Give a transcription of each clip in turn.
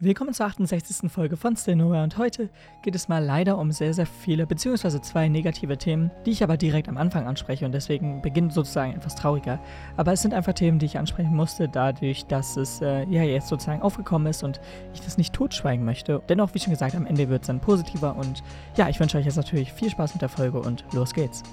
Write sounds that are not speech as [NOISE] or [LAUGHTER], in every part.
Willkommen zur 68. Folge von Still Nowhere und heute geht es mal leider um sehr, sehr viele, beziehungsweise zwei negative Themen, die ich aber direkt am Anfang anspreche und deswegen beginnt sozusagen etwas trauriger. Aber es sind einfach Themen, die ich ansprechen musste, dadurch, dass es äh, ja jetzt sozusagen aufgekommen ist und ich das nicht totschweigen möchte. Dennoch, wie schon gesagt, am Ende wird es dann positiver und ja, ich wünsche euch jetzt natürlich viel Spaß mit der Folge und los geht's.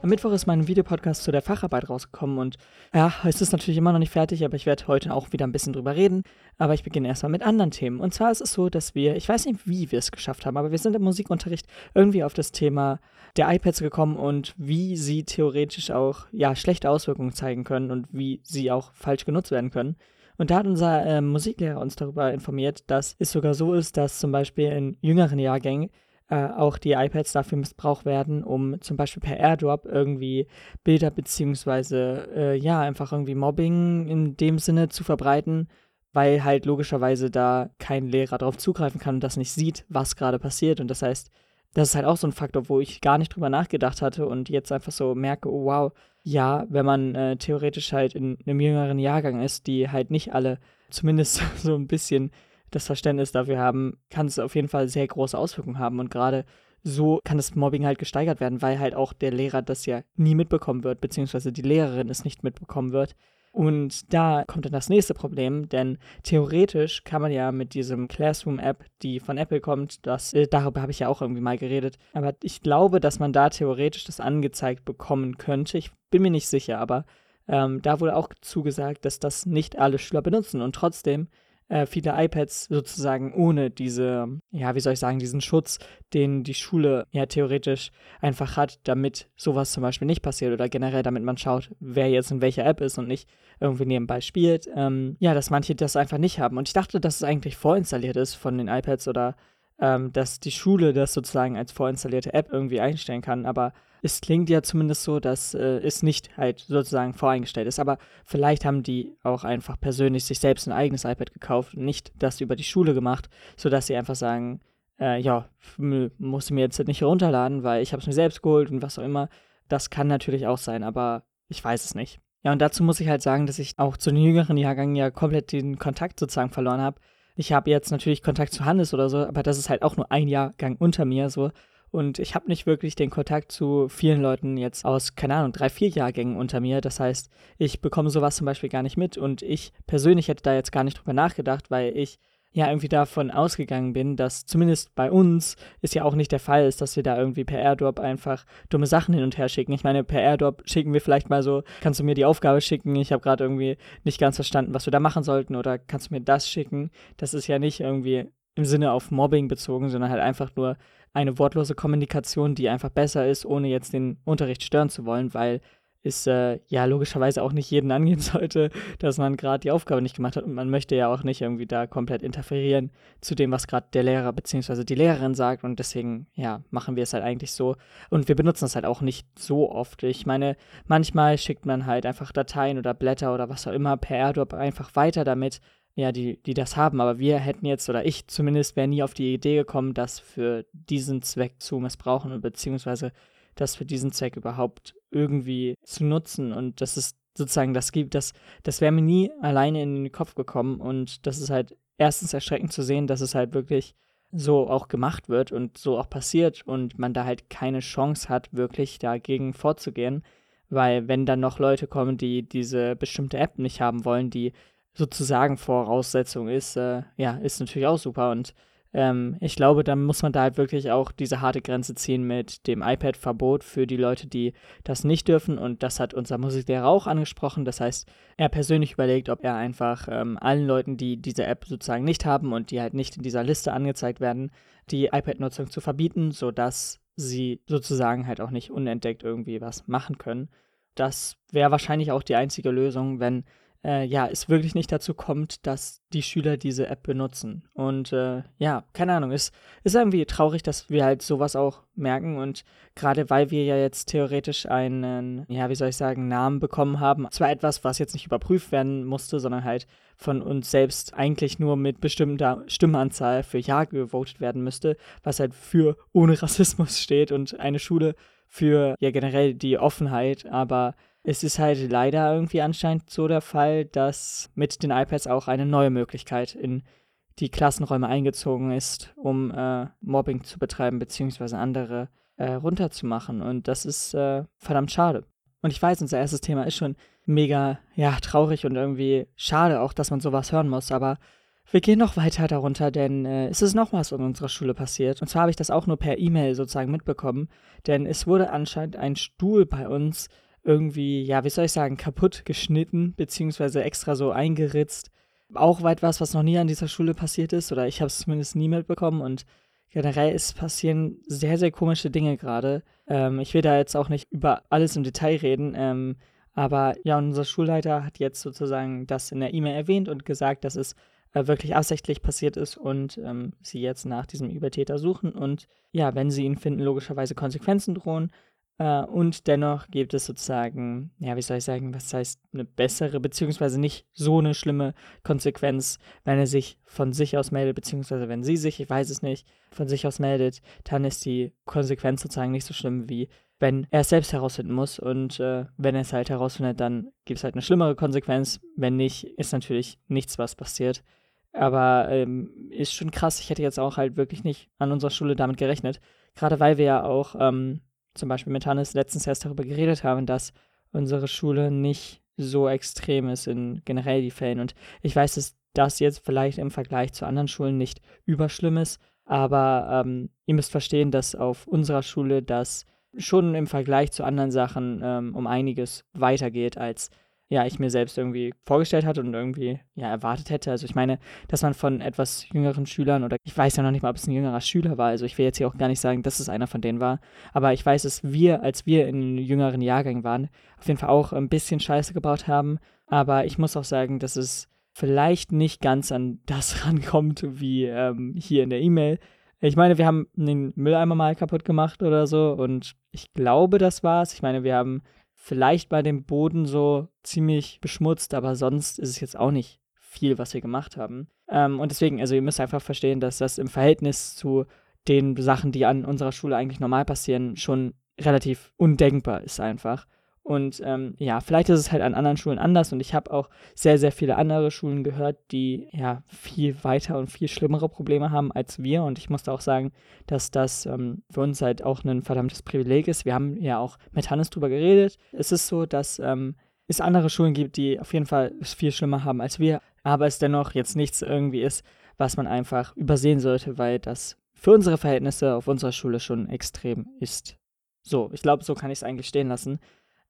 Am Mittwoch ist mein Videopodcast zu der Facharbeit rausgekommen und ja, es ist natürlich immer noch nicht fertig, aber ich werde heute auch wieder ein bisschen drüber reden. Aber ich beginne erstmal mit anderen Themen. Und zwar ist es so, dass wir, ich weiß nicht, wie wir es geschafft haben, aber wir sind im Musikunterricht irgendwie auf das Thema der iPads gekommen und wie sie theoretisch auch ja schlechte Auswirkungen zeigen können und wie sie auch falsch genutzt werden können. Und da hat unser äh, Musiklehrer uns darüber informiert, dass es sogar so ist, dass zum Beispiel in jüngeren Jahrgängen äh, auch die iPads dafür missbraucht werden, um zum Beispiel per AirDrop irgendwie Bilder beziehungsweise äh, ja einfach irgendwie Mobbing in dem Sinne zu verbreiten, weil halt logischerweise da kein Lehrer darauf zugreifen kann und das nicht sieht, was gerade passiert. Und das heißt, das ist halt auch so ein Faktor, wo ich gar nicht drüber nachgedacht hatte und jetzt einfach so merke, oh wow, ja, wenn man äh, theoretisch halt in einem jüngeren Jahrgang ist, die halt nicht alle zumindest [LAUGHS] so ein bisschen das Verständnis dafür haben, kann es auf jeden Fall sehr große Auswirkungen haben. Und gerade so kann das Mobbing halt gesteigert werden, weil halt auch der Lehrer das ja nie mitbekommen wird, beziehungsweise die Lehrerin es nicht mitbekommen wird. Und da kommt dann das nächste Problem, denn theoretisch kann man ja mit diesem Classroom-App, die von Apple kommt, das, äh, darüber habe ich ja auch irgendwie mal geredet, aber ich glaube, dass man da theoretisch das angezeigt bekommen könnte. Ich bin mir nicht sicher, aber ähm, da wurde auch zugesagt, dass das nicht alle Schüler benutzen und trotzdem äh, viele iPads sozusagen ohne diese, ja, wie soll ich sagen, diesen Schutz, den die Schule ja theoretisch einfach hat, damit sowas zum Beispiel nicht passiert oder generell damit man schaut, wer jetzt in welcher App ist und nicht irgendwie nebenbei spielt. Ähm, ja, dass manche das einfach nicht haben. Und ich dachte, dass es eigentlich vorinstalliert ist von den iPads oder ähm, dass die Schule das sozusagen als vorinstallierte App irgendwie einstellen kann, aber es klingt ja zumindest so, dass äh, es nicht halt sozusagen voreingestellt ist. Aber vielleicht haben die auch einfach persönlich sich selbst ein eigenes iPad gekauft und nicht das über die Schule gemacht, sodass sie einfach sagen, äh, ja, muss ich mir jetzt nicht runterladen, weil ich habe es mir selbst geholt und was auch immer. Das kann natürlich auch sein, aber ich weiß es nicht. Ja, und dazu muss ich halt sagen, dass ich auch zu den jüngeren Jahrgängen ja komplett den Kontakt sozusagen verloren habe. Ich habe jetzt natürlich Kontakt zu Hannes oder so, aber das ist halt auch nur ein Jahrgang unter mir so. Und ich habe nicht wirklich den Kontakt zu vielen Leuten jetzt aus, keine Ahnung, drei, vier Jahrgängen unter mir. Das heißt, ich bekomme sowas zum Beispiel gar nicht mit. Und ich persönlich hätte da jetzt gar nicht drüber nachgedacht, weil ich ja irgendwie davon ausgegangen bin, dass zumindest bei uns ist ja auch nicht der Fall ist, dass wir da irgendwie per AirDrop einfach dumme Sachen hin und her schicken. Ich meine, per AirDrop schicken wir vielleicht mal so, kannst du mir die Aufgabe schicken, ich habe gerade irgendwie nicht ganz verstanden, was wir da machen sollten oder kannst du mir das schicken. Das ist ja nicht irgendwie im Sinne auf Mobbing bezogen, sondern halt einfach nur eine wortlose Kommunikation, die einfach besser ist, ohne jetzt den Unterricht stören zu wollen, weil es äh, ja logischerweise auch nicht jeden angehen sollte, dass man gerade die Aufgabe nicht gemacht hat und man möchte ja auch nicht irgendwie da komplett interferieren zu dem, was gerade der Lehrer bzw. die Lehrerin sagt und deswegen ja machen wir es halt eigentlich so und wir benutzen es halt auch nicht so oft. Ich meine, manchmal schickt man halt einfach Dateien oder Blätter oder was auch immer per AirDrop einfach weiter damit ja, die, die das haben. Aber wir hätten jetzt, oder ich zumindest, wäre nie auf die Idee gekommen, das für diesen Zweck zu missbrauchen, beziehungsweise das für diesen Zweck überhaupt irgendwie zu nutzen. Und das ist sozusagen, das gibt, das, das wäre mir nie alleine in den Kopf gekommen. Und das ist halt erstens erschreckend zu sehen, dass es halt wirklich so auch gemacht wird und so auch passiert und man da halt keine Chance hat, wirklich dagegen vorzugehen. Weil wenn dann noch Leute kommen, die diese bestimmte App nicht haben wollen, die sozusagen Voraussetzung ist, äh, ja, ist natürlich auch super. Und ähm, ich glaube, da muss man da halt wirklich auch diese harte Grenze ziehen mit dem iPad-Verbot für die Leute, die das nicht dürfen. Und das hat unser Musiklehrer auch angesprochen. Das heißt, er persönlich überlegt, ob er einfach ähm, allen Leuten, die diese App sozusagen nicht haben und die halt nicht in dieser Liste angezeigt werden, die iPad-Nutzung zu verbieten, sodass sie sozusagen halt auch nicht unentdeckt irgendwie was machen können. Das wäre wahrscheinlich auch die einzige Lösung, wenn äh, ja, es wirklich nicht dazu kommt, dass die Schüler diese App benutzen. Und äh, ja, keine Ahnung, es ist irgendwie traurig, dass wir halt sowas auch merken und gerade weil wir ja jetzt theoretisch einen, ja, wie soll ich sagen, Namen bekommen haben, zwar etwas, was jetzt nicht überprüft werden musste, sondern halt von uns selbst eigentlich nur mit bestimmter Stimmenanzahl für Ja gewotet werden müsste, was halt für ohne Rassismus steht und eine Schule für ja generell die Offenheit, aber es ist halt leider irgendwie anscheinend so der Fall, dass mit den iPads auch eine neue Möglichkeit in die Klassenräume eingezogen ist, um äh, Mobbing zu betreiben, beziehungsweise andere äh, runterzumachen. Und das ist äh, verdammt schade. Und ich weiß, unser erstes Thema ist schon mega, ja, traurig und irgendwie schade auch, dass man sowas hören muss, aber wir gehen noch weiter darunter, denn äh, es ist noch was in unserer Schule passiert. Und zwar habe ich das auch nur per E-Mail sozusagen mitbekommen, denn es wurde anscheinend ein Stuhl bei uns irgendwie, ja, wie soll ich sagen, kaputt geschnitten, beziehungsweise extra so eingeritzt. Auch weit was, was noch nie an dieser Schule passiert ist, oder ich habe es zumindest nie mitbekommen und generell ist passieren sehr, sehr komische Dinge gerade. Ähm, ich will da jetzt auch nicht über alles im Detail reden, ähm, aber ja, unser Schulleiter hat jetzt sozusagen das in der E-Mail erwähnt und gesagt, dass es äh, wirklich absichtlich passiert ist und ähm, sie jetzt nach diesem Übertäter suchen und ja, wenn sie ihn finden, logischerweise Konsequenzen drohen. Äh, und dennoch gibt es sozusagen, ja, wie soll ich sagen, was heißt eine bessere, beziehungsweise nicht so eine schlimme Konsequenz, wenn er sich von sich aus meldet, beziehungsweise wenn sie sich, ich weiß es nicht, von sich aus meldet, dann ist die Konsequenz sozusagen nicht so schlimm, wie wenn er es selbst herausfinden muss. Und äh, wenn er es halt herausfindet, dann gibt es halt eine schlimmere Konsequenz. Wenn nicht, ist natürlich nichts, was passiert. Aber ähm, ist schon krass. Ich hätte jetzt auch halt wirklich nicht an unserer Schule damit gerechnet. Gerade weil wir ja auch ähm, zum Beispiel mit Hannes letztens erst darüber geredet haben, dass unsere Schule nicht so extrem ist in generell die Fällen. Und ich weiß, dass das jetzt vielleicht im Vergleich zu anderen Schulen nicht überschlimm ist, aber ähm, ihr müsst verstehen, dass auf unserer Schule das schon im Vergleich zu anderen Sachen ähm, um einiges weitergeht als ja, ich mir selbst irgendwie vorgestellt hatte und irgendwie ja erwartet hätte. Also ich meine, dass man von etwas jüngeren Schülern oder ich weiß ja noch nicht mal, ob es ein jüngerer Schüler war, also ich will jetzt hier auch gar nicht sagen, dass es einer von denen war, aber ich weiß, dass wir, als wir in jüngeren Jahrgängen waren, auf jeden Fall auch ein bisschen Scheiße gebaut haben, aber ich muss auch sagen, dass es vielleicht nicht ganz an das [LAUGHS] rankommt, wie ähm, hier in der E-Mail. Ich meine, wir haben den Mülleimer mal kaputt gemacht oder so und ich glaube, das war's. Ich meine, wir haben vielleicht bei dem Boden so ziemlich beschmutzt, aber sonst ist es jetzt auch nicht viel, was wir gemacht haben. Ähm, und deswegen, also ihr müsst einfach verstehen, dass das im Verhältnis zu den Sachen, die an unserer Schule eigentlich normal passieren, schon relativ undenkbar ist einfach. Und ähm, ja, vielleicht ist es halt an anderen Schulen anders und ich habe auch sehr, sehr viele andere Schulen gehört, die ja viel weiter und viel schlimmere Probleme haben als wir. Und ich musste auch sagen, dass das ähm, für uns halt auch ein verdammtes Privileg ist. Wir haben ja auch mit Hannes drüber geredet. Es ist so, dass ähm, es andere Schulen gibt, die auf jeden Fall es viel schlimmer haben als wir, aber es dennoch jetzt nichts irgendwie ist, was man einfach übersehen sollte, weil das für unsere Verhältnisse auf unserer Schule schon extrem ist. So, ich glaube, so kann ich es eigentlich stehen lassen.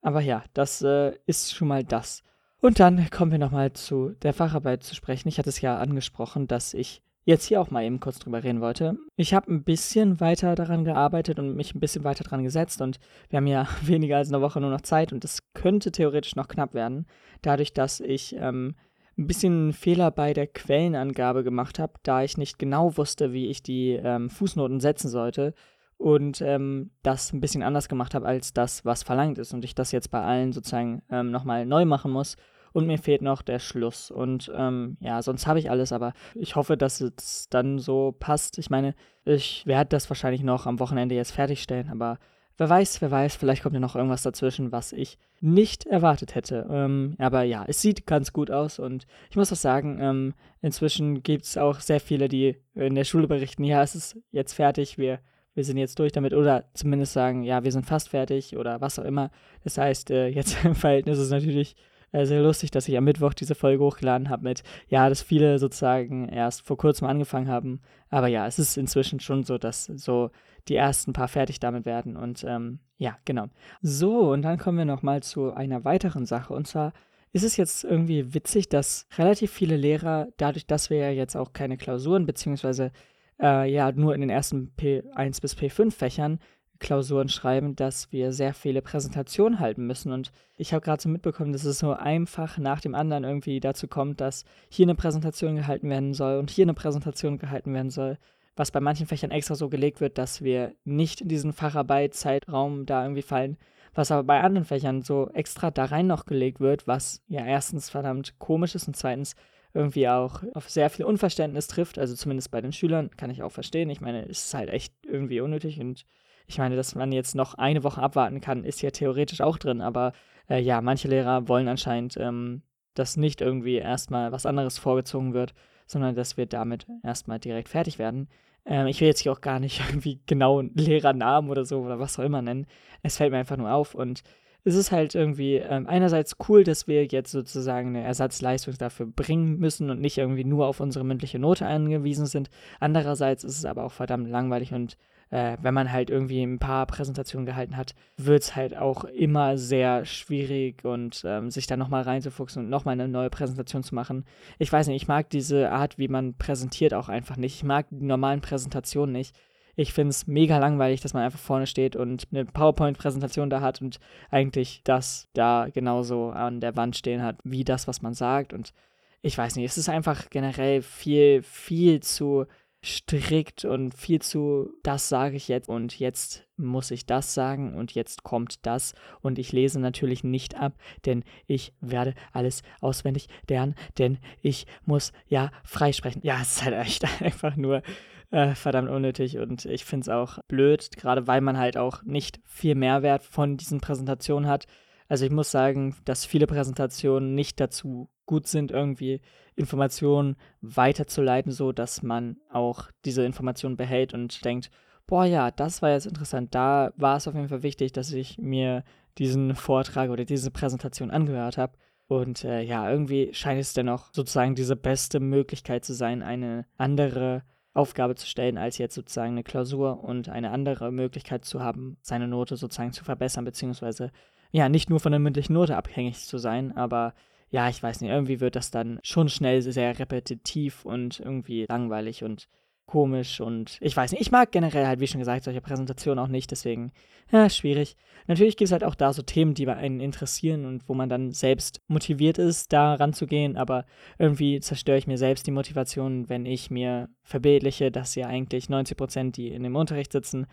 Aber ja, das äh, ist schon mal das. Und dann kommen wir nochmal zu der Facharbeit zu sprechen. Ich hatte es ja angesprochen, dass ich jetzt hier auch mal eben kurz drüber reden wollte. Ich habe ein bisschen weiter daran gearbeitet und mich ein bisschen weiter dran gesetzt und wir haben ja [LAUGHS] weniger als eine Woche nur noch Zeit und es könnte theoretisch noch knapp werden, dadurch, dass ich ähm, ein bisschen Fehler bei der Quellenangabe gemacht habe, da ich nicht genau wusste, wie ich die ähm, Fußnoten setzen sollte und ähm, das ein bisschen anders gemacht habe als das, was verlangt ist und ich das jetzt bei allen sozusagen ähm, nochmal neu machen muss. Und mir fehlt noch der Schluss. Und ähm, ja, sonst habe ich alles, aber ich hoffe, dass es dann so passt. Ich meine, ich werde das wahrscheinlich noch am Wochenende jetzt fertigstellen, aber wer weiß, wer weiß, vielleicht kommt ja noch irgendwas dazwischen, was ich nicht erwartet hätte. Ähm, aber ja, es sieht ganz gut aus und ich muss auch sagen, ähm, inzwischen gibt es auch sehr viele, die in der Schule berichten, ja, es ist jetzt fertig, wir wir sind jetzt durch damit oder zumindest sagen, ja, wir sind fast fertig oder was auch immer. Das heißt, äh, jetzt [LAUGHS] im Verhältnis ist es natürlich äh, sehr lustig, dass ich am Mittwoch diese Folge hochgeladen habe mit, ja, dass viele sozusagen erst vor kurzem angefangen haben. Aber ja, es ist inzwischen schon so, dass so die ersten paar fertig damit werden und ähm, ja, genau. So, und dann kommen wir nochmal zu einer weiteren Sache und zwar ist es jetzt irgendwie witzig, dass relativ viele Lehrer, dadurch, dass wir ja jetzt auch keine Klausuren beziehungsweise äh, ja nur in den ersten P1 bis P5 Fächern Klausuren schreiben, dass wir sehr viele Präsentationen halten müssen. Und ich habe gerade so mitbekommen, dass es so einfach nach dem anderen irgendwie dazu kommt, dass hier eine Präsentation gehalten werden soll und hier eine Präsentation gehalten werden soll, was bei manchen Fächern extra so gelegt wird, dass wir nicht in diesen Facharbeitszeitraum da irgendwie fallen, was aber bei anderen Fächern so extra da rein noch gelegt wird, was ja erstens verdammt komisch ist und zweitens irgendwie auch auf sehr viel Unverständnis trifft, also zumindest bei den Schülern, kann ich auch verstehen. Ich meine, es ist halt echt irgendwie unnötig und ich meine, dass man jetzt noch eine Woche abwarten kann, ist ja theoretisch auch drin, aber äh, ja, manche Lehrer wollen anscheinend, ähm, dass nicht irgendwie erstmal was anderes vorgezogen wird, sondern dass wir damit erstmal direkt fertig werden. Ähm, ich will jetzt hier auch gar nicht [LAUGHS] irgendwie genau Lehrernamen oder so oder was auch immer nennen. Es fällt mir einfach nur auf und es ist halt irgendwie ähm, einerseits cool, dass wir jetzt sozusagen eine Ersatzleistung dafür bringen müssen und nicht irgendwie nur auf unsere mündliche Note angewiesen sind. Andererseits ist es aber auch verdammt langweilig und äh, wenn man halt irgendwie ein paar Präsentationen gehalten hat, wird es halt auch immer sehr schwierig und ähm, sich da nochmal reinzufuchsen und nochmal eine neue Präsentation zu machen. Ich weiß nicht, ich mag diese Art, wie man präsentiert auch einfach nicht. Ich mag die normalen Präsentationen nicht. Ich finde es mega langweilig, dass man einfach vorne steht und eine PowerPoint-Präsentation da hat und eigentlich das da genauso an der Wand stehen hat, wie das, was man sagt. Und ich weiß nicht, es ist einfach generell viel, viel zu strikt und viel zu, das sage ich jetzt und jetzt muss ich das sagen und jetzt kommt das und ich lese natürlich nicht ab, denn ich werde alles auswendig lernen, denn ich muss ja freisprechen. Ja, es ist halt echt [LAUGHS] einfach nur äh, verdammt unnötig und ich finde es auch blöd, gerade weil man halt auch nicht viel Mehrwert von diesen Präsentationen hat. Also ich muss sagen, dass viele Präsentationen nicht dazu gut sind, irgendwie Informationen weiterzuleiten, so dass man auch diese Informationen behält und denkt, boah ja, das war jetzt interessant. Da war es auf jeden Fall wichtig, dass ich mir diesen Vortrag oder diese Präsentation angehört habe. Und äh, ja, irgendwie scheint es dennoch sozusagen diese beste Möglichkeit zu sein, eine andere Aufgabe zu stellen, als jetzt sozusagen eine Klausur und eine andere Möglichkeit zu haben, seine Note sozusagen zu verbessern, beziehungsweise ja, nicht nur von der mündlichen Note abhängig zu sein, aber ja, ich weiß nicht, irgendwie wird das dann schon schnell sehr repetitiv und irgendwie langweilig und komisch und ich weiß nicht, ich mag generell halt, wie schon gesagt, solche Präsentationen auch nicht, deswegen, ja, schwierig. Natürlich gibt es halt auch da so Themen, die einen interessieren und wo man dann selbst motiviert ist, da ranzugehen, aber irgendwie zerstöre ich mir selbst die Motivation, wenn ich mir verbildliche, dass ja eigentlich 90 Prozent, die in dem Unterricht sitzen,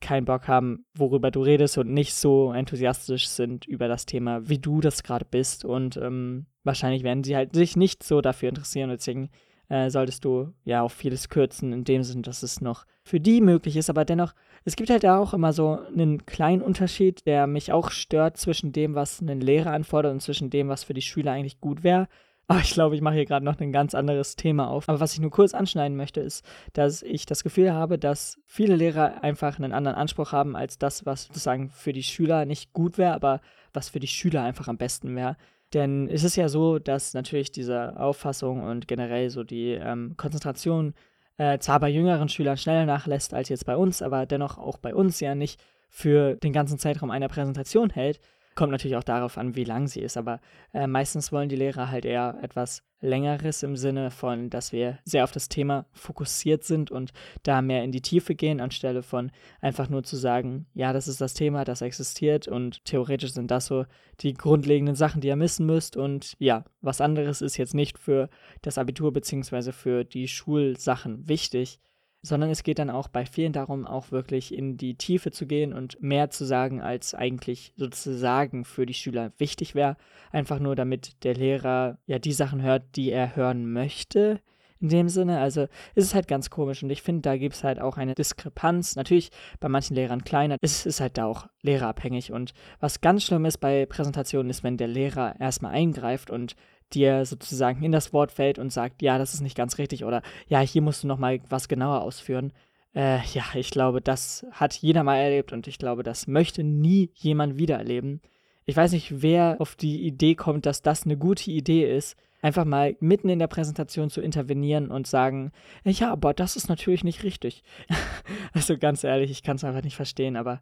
keinen Bock haben, worüber du redest und nicht so enthusiastisch sind über das Thema, wie du das gerade bist. Und ähm, wahrscheinlich werden sie halt sich nicht so dafür interessieren. Deswegen äh, solltest du ja auch vieles kürzen, in dem Sinn, dass es noch für die möglich ist. Aber dennoch, es gibt halt auch immer so einen kleinen Unterschied, der mich auch stört zwischen dem, was ein Lehrer anfordert und zwischen dem, was für die Schüler eigentlich gut wäre. Aber ich glaube, ich mache hier gerade noch ein ganz anderes Thema auf. Aber was ich nur kurz anschneiden möchte, ist, dass ich das Gefühl habe, dass viele Lehrer einfach einen anderen Anspruch haben als das, was sozusagen für die Schüler nicht gut wäre, aber was für die Schüler einfach am besten wäre. Denn es ist ja so, dass natürlich diese Auffassung und generell so die ähm, Konzentration äh, zwar bei jüngeren Schülern schneller nachlässt als jetzt bei uns, aber dennoch auch bei uns ja nicht für den ganzen Zeitraum einer Präsentation hält, Kommt natürlich auch darauf an, wie lang sie ist, aber äh, meistens wollen die Lehrer halt eher etwas längeres im Sinne von, dass wir sehr auf das Thema fokussiert sind und da mehr in die Tiefe gehen, anstelle von einfach nur zu sagen, ja, das ist das Thema, das existiert und theoretisch sind das so die grundlegenden Sachen, die ihr missen müsst und ja, was anderes ist jetzt nicht für das Abitur bzw. für die Schulsachen wichtig sondern es geht dann auch bei vielen darum, auch wirklich in die Tiefe zu gehen und mehr zu sagen, als eigentlich sozusagen für die Schüler wichtig wäre. Einfach nur, damit der Lehrer ja die Sachen hört, die er hören möchte. In dem Sinne, also ist es halt ganz komisch und ich finde, da gibt es halt auch eine Diskrepanz. Natürlich bei manchen Lehrern kleiner, es ist halt da auch lehrerabhängig und was ganz schlimm ist bei Präsentationen ist, wenn der Lehrer erstmal eingreift und dir sozusagen in das Wort fällt und sagt, ja, das ist nicht ganz richtig oder ja, hier musst du noch mal was genauer ausführen. Äh, ja, ich glaube, das hat jeder mal erlebt und ich glaube, das möchte nie jemand wieder erleben. Ich weiß nicht, wer auf die Idee kommt, dass das eine gute Idee ist, einfach mal mitten in der Präsentation zu intervenieren und sagen, ja, aber das ist natürlich nicht richtig. [LAUGHS] also ganz ehrlich, ich kann es einfach nicht verstehen, aber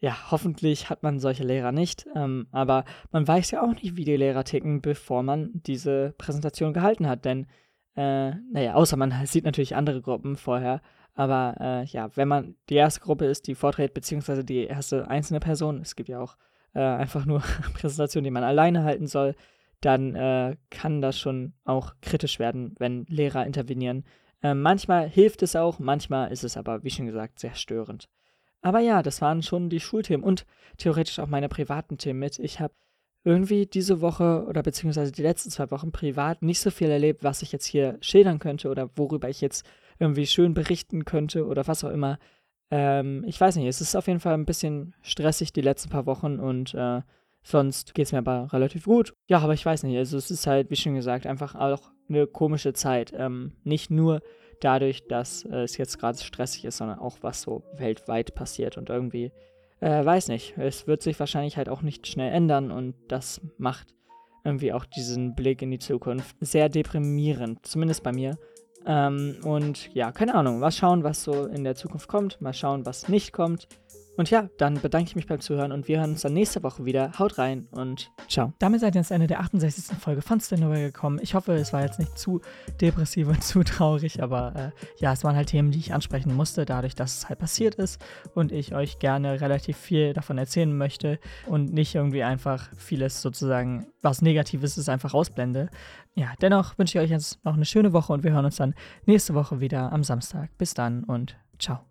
ja, hoffentlich hat man solche Lehrer nicht, ähm, aber man weiß ja auch nicht, wie die Lehrer ticken, bevor man diese Präsentation gehalten hat, denn, äh, naja, außer man sieht natürlich andere Gruppen vorher, aber äh, ja, wenn man die erste Gruppe ist, die vorträgt, beziehungsweise die erste einzelne Person, es gibt ja auch äh, einfach nur [LAUGHS] Präsentationen, die man alleine halten soll, dann äh, kann das schon auch kritisch werden, wenn Lehrer intervenieren. Äh, manchmal hilft es auch, manchmal ist es aber, wie schon gesagt, sehr störend. Aber ja, das waren schon die Schulthemen und theoretisch auch meine privaten Themen mit. Ich habe irgendwie diese Woche oder beziehungsweise die letzten zwei Wochen privat nicht so viel erlebt, was ich jetzt hier schildern könnte oder worüber ich jetzt irgendwie schön berichten könnte oder was auch immer. Ähm, ich weiß nicht, es ist auf jeden Fall ein bisschen stressig die letzten paar Wochen und äh, Sonst geht es mir aber relativ gut. Ja, aber ich weiß nicht. Also es ist halt, wie schon gesagt, einfach auch eine komische Zeit. Ähm, nicht nur dadurch, dass äh, es jetzt gerade stressig ist, sondern auch was so weltweit passiert. Und irgendwie, äh, weiß nicht, es wird sich wahrscheinlich halt auch nicht schnell ändern und das macht irgendwie auch diesen Blick in die Zukunft sehr deprimierend, zumindest bei mir. Ähm, und ja, keine Ahnung, mal schauen, was so in der Zukunft kommt, mal schauen, was nicht kommt. Und ja, dann bedanke ich mich beim Zuhören und wir hören uns dann nächste Woche wieder. Haut rein und ciao. Damit seid ihr ans Ende der 68. Folge von Stanoway gekommen. Ich hoffe, es war jetzt nicht zu depressiv und [LAUGHS] zu traurig, aber äh, ja, es waren halt Themen, die ich ansprechen musste, dadurch, dass es halt passiert ist und ich euch gerne relativ viel davon erzählen möchte und nicht irgendwie einfach vieles sozusagen, was Negatives ist, einfach ausblende. Ja, dennoch wünsche ich euch jetzt noch eine schöne Woche und wir hören uns dann nächste Woche wieder am Samstag. Bis dann und ciao.